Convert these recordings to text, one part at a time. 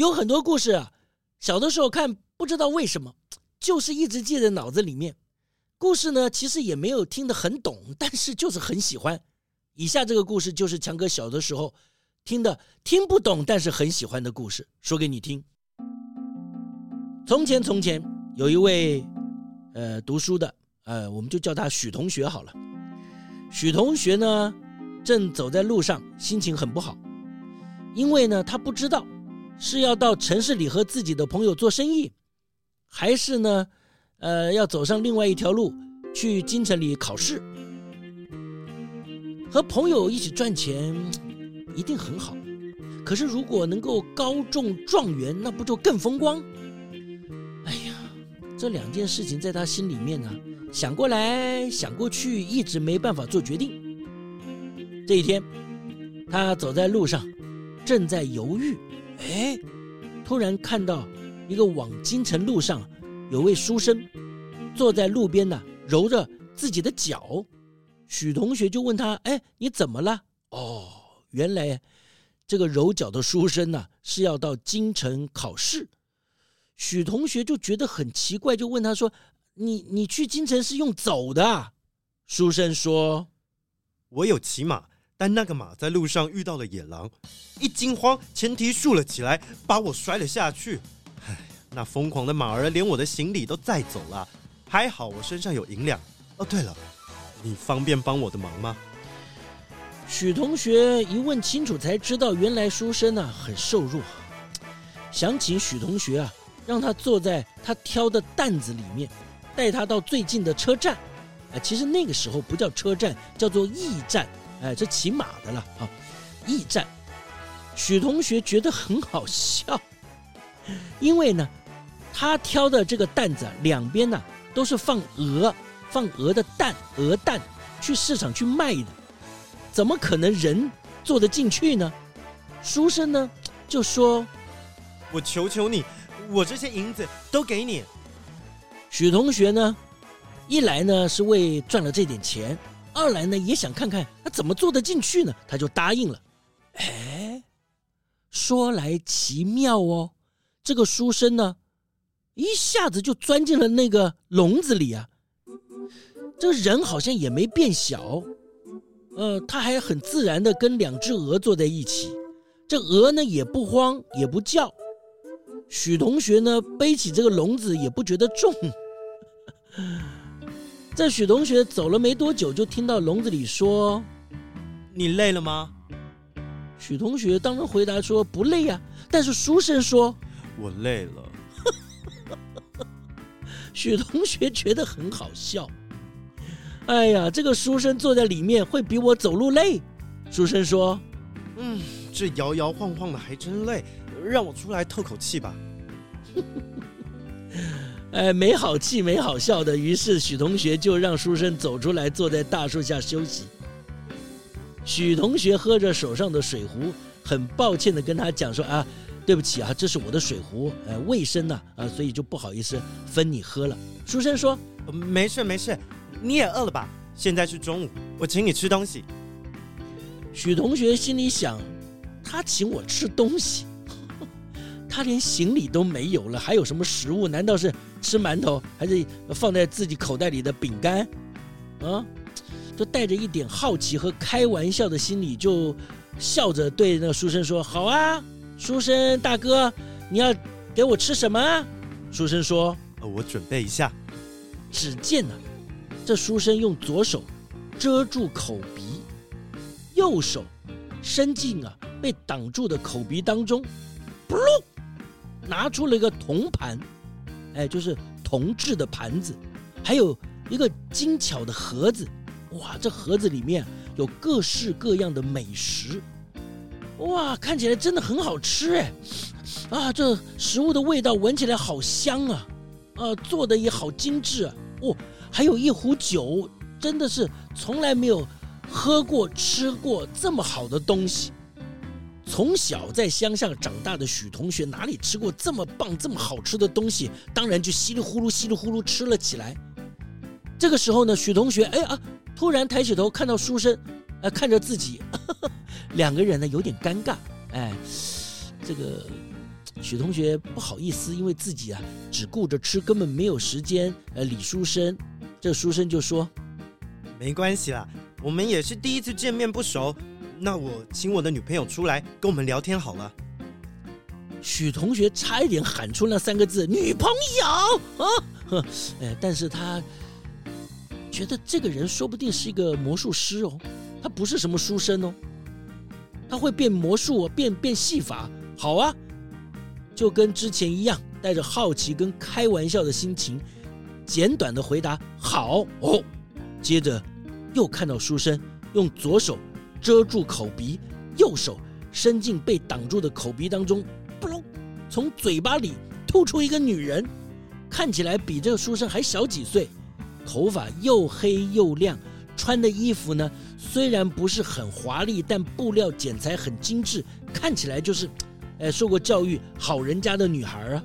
有很多故事啊，小的时候看，不知道为什么，就是一直记在脑子里面。故事呢，其实也没有听得很懂，但是就是很喜欢。以下这个故事就是强哥小的时候听的听不懂，但是很喜欢的故事，说给你听。从前从前有一位呃读书的呃，我们就叫他许同学好了。许同学呢，正走在路上，心情很不好，因为呢，他不知道是要到城市里和自己的朋友做生意，还是呢，呃，要走上另外一条路，去京城里考试，和朋友一起赚钱，一定很好。可是如果能够高中状元，那不就更风光？哎呀，这两件事情在他心里面呢、啊，想过来想过去，一直没办法做决定。这一天，他走在路上，正在犹豫，哎，突然看到一个往京城路上。有位书生坐在路边呢，揉着自己的脚。许同学就问他：“哎，你怎么了？”哦，原来这个揉脚的书生呢是要到京城考试。许同学就觉得很奇怪，就问他说：“你你去京城是用走的？”书生说：“我有骑马，但那个马在路上遇到了野狼，一惊慌，前蹄竖了起来，把我摔了下去。”那疯狂的马儿连我的行李都载走了，还好我身上有银两。哦，对了，你方便帮我的忙吗？许同学一问清楚才知道，原来书生啊很瘦弱，想请许同学啊让他坐在他挑的担子里面，带他到最近的车站。啊，其实那个时候不叫车站，叫做驿站。哎，这骑马的了啊，驿站。许同学觉得很好笑，因为呢。他挑的这个担子两边呢都是放鹅，放鹅的蛋，鹅蛋去市场去卖的，怎么可能人坐得进去呢？书生呢就说：“我求求你，我这些银子都给你。”许同学呢，一来呢是为赚了这点钱，二来呢也想看看他怎么坐得进去呢，他就答应了。哎，说来奇妙哦，这个书生呢。一下子就钻进了那个笼子里啊！这个人好像也没变小，呃，他还很自然的跟两只鹅坐在一起。这鹅呢也不慌也不叫。许同学呢背起这个笼子也不觉得重。这许同学走了没多久，就听到笼子里说：“你累了吗？”许同学当然回答说：“不累呀。”但是书生说：“我累了。”许同学觉得很好笑。哎呀，这个书生坐在里面会比我走路累。书生说：“嗯，这摇摇晃晃的还真累，让我出来透口气吧。”哎，没好气没好笑的。于是许同学就让书生走出来，坐在大树下休息。许同学喝着手上的水壶，很抱歉的跟他讲说：“啊。”对不起啊，这是我的水壶，呃，卫生呢，啊，所以就不好意思分你喝了。书生说：“没事没事，你也饿了吧？现在是中午，我请你吃东西。”许同学心里想：他请我吃东西，他连行李都没有了，还有什么食物？难道是吃馒头，还是放在自己口袋里的饼干？啊，就带着一点好奇和开玩笑的心理，就笑着对那个书生说：“好啊。”书生大哥，你要给我吃什么？书生说：“我准备一下。”只见呢，这书生用左手遮住口鼻，右手伸进啊被挡住的口鼻当中，噗，拿出了一个铜盘，哎，就是铜制的盘子，还有一个精巧的盒子，哇，这盒子里面有各式各样的美食，哇，看起来真的很好吃哎！啊，这食物的味道闻起来好香啊！啊，做的也好精致啊！哦，还有一壶酒，真的是从来没有喝过、吃过这么好的东西。从小在乡下长大的许同学哪里吃过这么棒、这么好吃的东西？当然就稀里呼噜、稀里呼噜吃了起来。这个时候呢，许同学哎啊，突然抬起头看到书生，呃，看着自己，呵呵，两个人呢有点尴尬。哎，这个。许同学不好意思，因为自己啊只顾着吃，根本没有时间呃理书生。这书生就说：“没关系啦，我们也是第一次见面不熟，那我请我的女朋友出来跟我们聊天好了。”许同学差一点喊出那三个字“女朋友”啊，呵，哎，但是他觉得这个人说不定是一个魔术师哦，他不是什么书生哦，他会变魔术，变变戏法，好啊。就跟之前一样，带着好奇跟开玩笑的心情，简短的回答“好哦”。接着又看到书生用左手遮住口鼻，右手伸进被挡住的口鼻当中，不隆，从嘴巴里吐出一个女人，看起来比这个书生还小几岁，头发又黑又亮，穿的衣服呢虽然不是很华丽，但布料剪裁很精致，看起来就是。哎，受过教育好人家的女孩啊，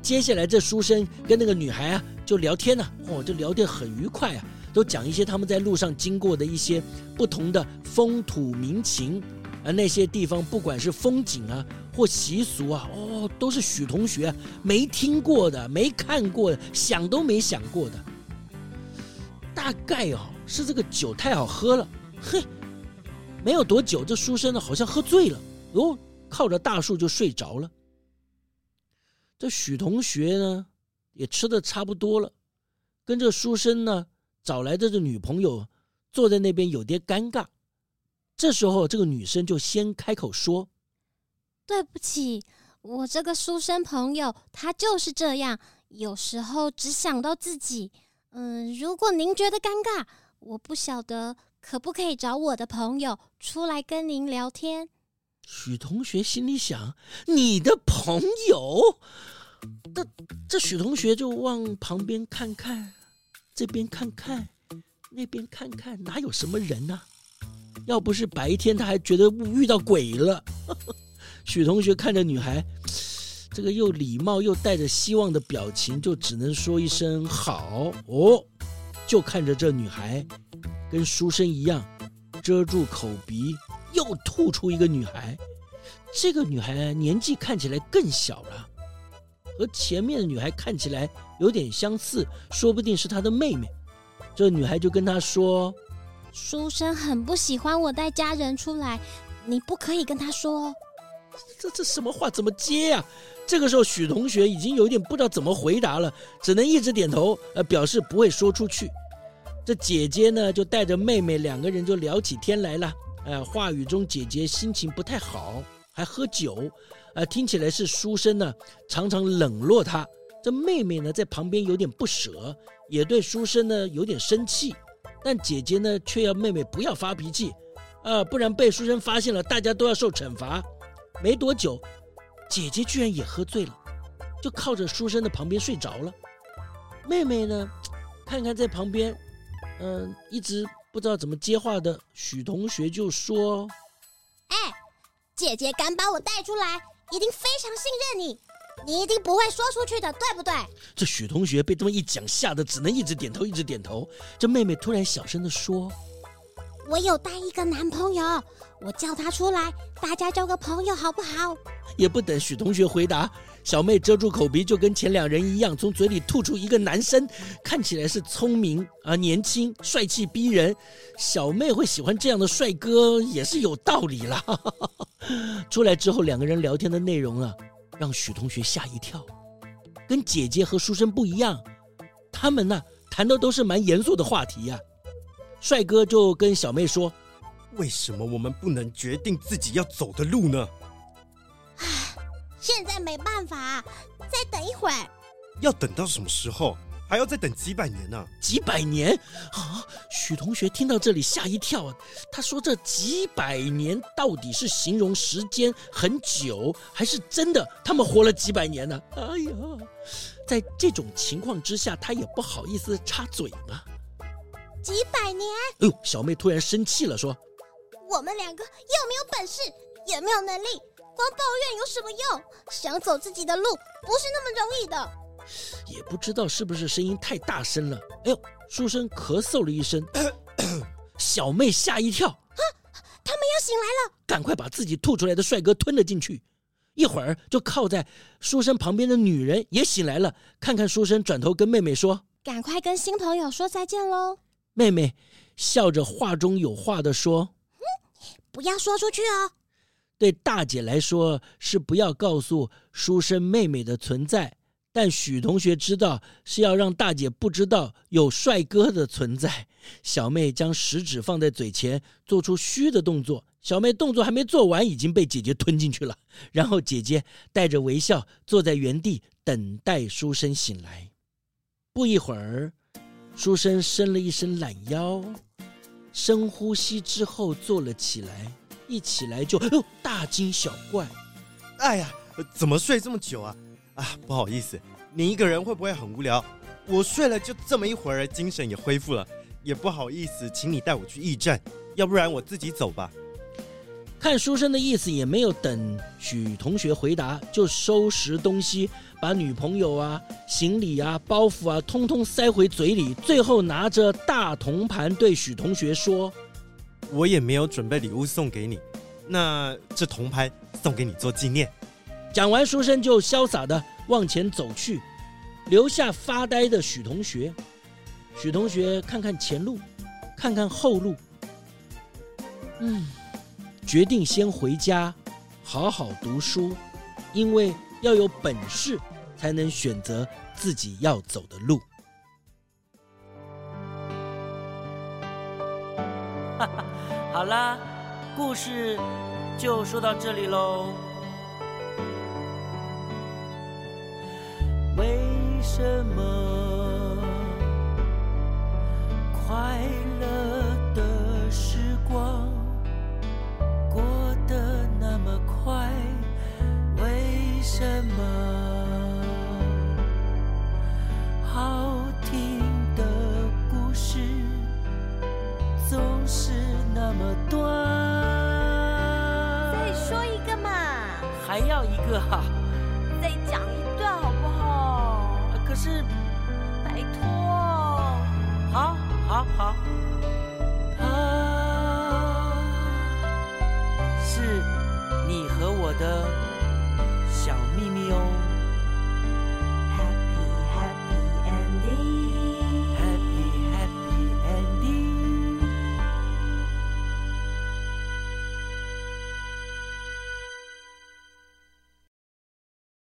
接下来这书生跟那个女孩啊就聊天呢，哦，就聊得很愉快啊，都讲一些他们在路上经过的一些不同的风土民情，啊，那些地方不管是风景啊或习俗啊，哦，都是许同学没听过的、没看过的、想都没想过的。大概哦是这个酒太好喝了，嘿，没有多久，这书生呢好像喝醉了哦。靠着大树就睡着了。这许同学呢，也吃的差不多了，跟这书生呢找来的这女朋友坐在那边有点尴尬。这时候，这个女生就先开口说：“对不起，我这个书生朋友他就是这样，有时候只想到自己。嗯，如果您觉得尴尬，我不晓得可不可以找我的朋友出来跟您聊天。”许同学心里想：“你的朋友？”这这许同学就往旁边看看，这边看看，那边看看，哪有什么人呢？要不是白天，他还觉得遇到鬼了。许同学看着女孩，这个又礼貌又带着希望的表情，就只能说一声“好”哦。就看着这女孩，跟书生一样，遮住口鼻。又吐出一个女孩，这个女孩年纪看起来更小了，和前面的女孩看起来有点相似，说不定是她的妹妹。这女孩就跟他说：“书生很不喜欢我带家人出来，你不可以跟他说。”这这什么话怎么接呀？这个时候许同学已经有点不知道怎么回答了，只能一直点头，呃，表示不会说出去。这姐姐呢，就带着妹妹两个人就聊起天来了。呃，话语中姐姐心情不太好，还喝酒，呃，听起来是书生呢常常冷落她。这妹妹呢在旁边有点不舍，也对书生呢有点生气，但姐姐呢却要妹妹不要发脾气，啊、不然被书生发现了，大家都要受惩罚。没多久，姐姐居然也喝醉了，就靠着书生的旁边睡着了。妹妹呢，看看在旁边，嗯、一直。不知道怎么接话的许同学就说：“，姐姐敢把我带出来，一定非常信任你，你一定不会说出去的，对不对？”这许同学被这么一讲，吓得只能一直点头，一直点头。这妹妹突然小声地说：“我有带一个男朋友，我叫他出来，大家交个朋友好不好？”也不等许同学回答。小妹遮住口鼻，就跟前两人一样，从嘴里吐出一个男生，看起来是聪明啊，年轻、帅气逼人。小妹会喜欢这样的帅哥，也是有道理啦。出来之后，两个人聊天的内容啊，让许同学吓一跳，跟姐姐和书生不一样。他们呢、谈的都是蛮严肃的话题呀、帅哥就跟小妹说：“为什么我们不能决定自己要走的路呢？”唉现在没办法，再等一会儿。要等到什么时候？还要再等几百年呢、啊？几百年啊！许同学听到这里吓一跳啊！他说：“这几百年到底是形容时间很久，还是真的他们活了几百年呢？”哎呀，在这种情况之下，他也不好意思插嘴嘛。几百年？哎呦，小妹突然生气了，说：“我们两个又没有本事，也没有能力，光抱怨有什么用？想走自己的路，不是那么容易的。”也不知道是不是声音太大声了。哎呦，书生咳嗽了一声，小妹吓一跳，啊，他们要醒来了，赶快把自己吐出来的帅哥吞了进去。一会儿就靠在书生旁边的女人也醒来了，看看书生，转头跟妹妹说：“赶快跟新朋友说再见喽。”妹妹笑着话中有话的说：“嗯，不要说出去哦。”对大姐来说是不要告诉书生妹妹的存在。但许同学知道是要让大姐不知道有帅哥的存在。小妹将食指放在嘴前，做出嘘的动作。小妹动作还没做完，已经被姐姐吞进去了。然后姐姐带着微笑坐在原地，等待书生醒来。不一会儿，书生伸了一伸懒腰，深呼吸之后坐了起来。一起来就哦，大惊小怪。哎呀，怎么睡这么久啊？啊，不好意思，你一个人会不会很无聊？我睡了就这么一会儿，精神也恢复了，也不好意思，请你带我去驿站，要不然我自己走吧。看书生的意思，也没有等许同学回答，就收拾东西，把女朋友啊、行李啊、包袱啊，通通塞回嘴里，最后拿着大铜盘对许同学说：“我也没有准备礼物送给你，那这铜盘送给你做纪念。”讲完，书生就潇洒的往前走去，留下发呆的许同学。许同学看看前路，看看后路，嗯，决定先回家，好好读书，因为要有本事，才能选择自己要走的路。哈哈，好啦，故事就说到这里喽。为什么快乐的时光什么好听的故事总是那么短？再说一个嘛？还要一个哈？再讲一段好不好？可是，拜托，好，好，好，他是你和我的。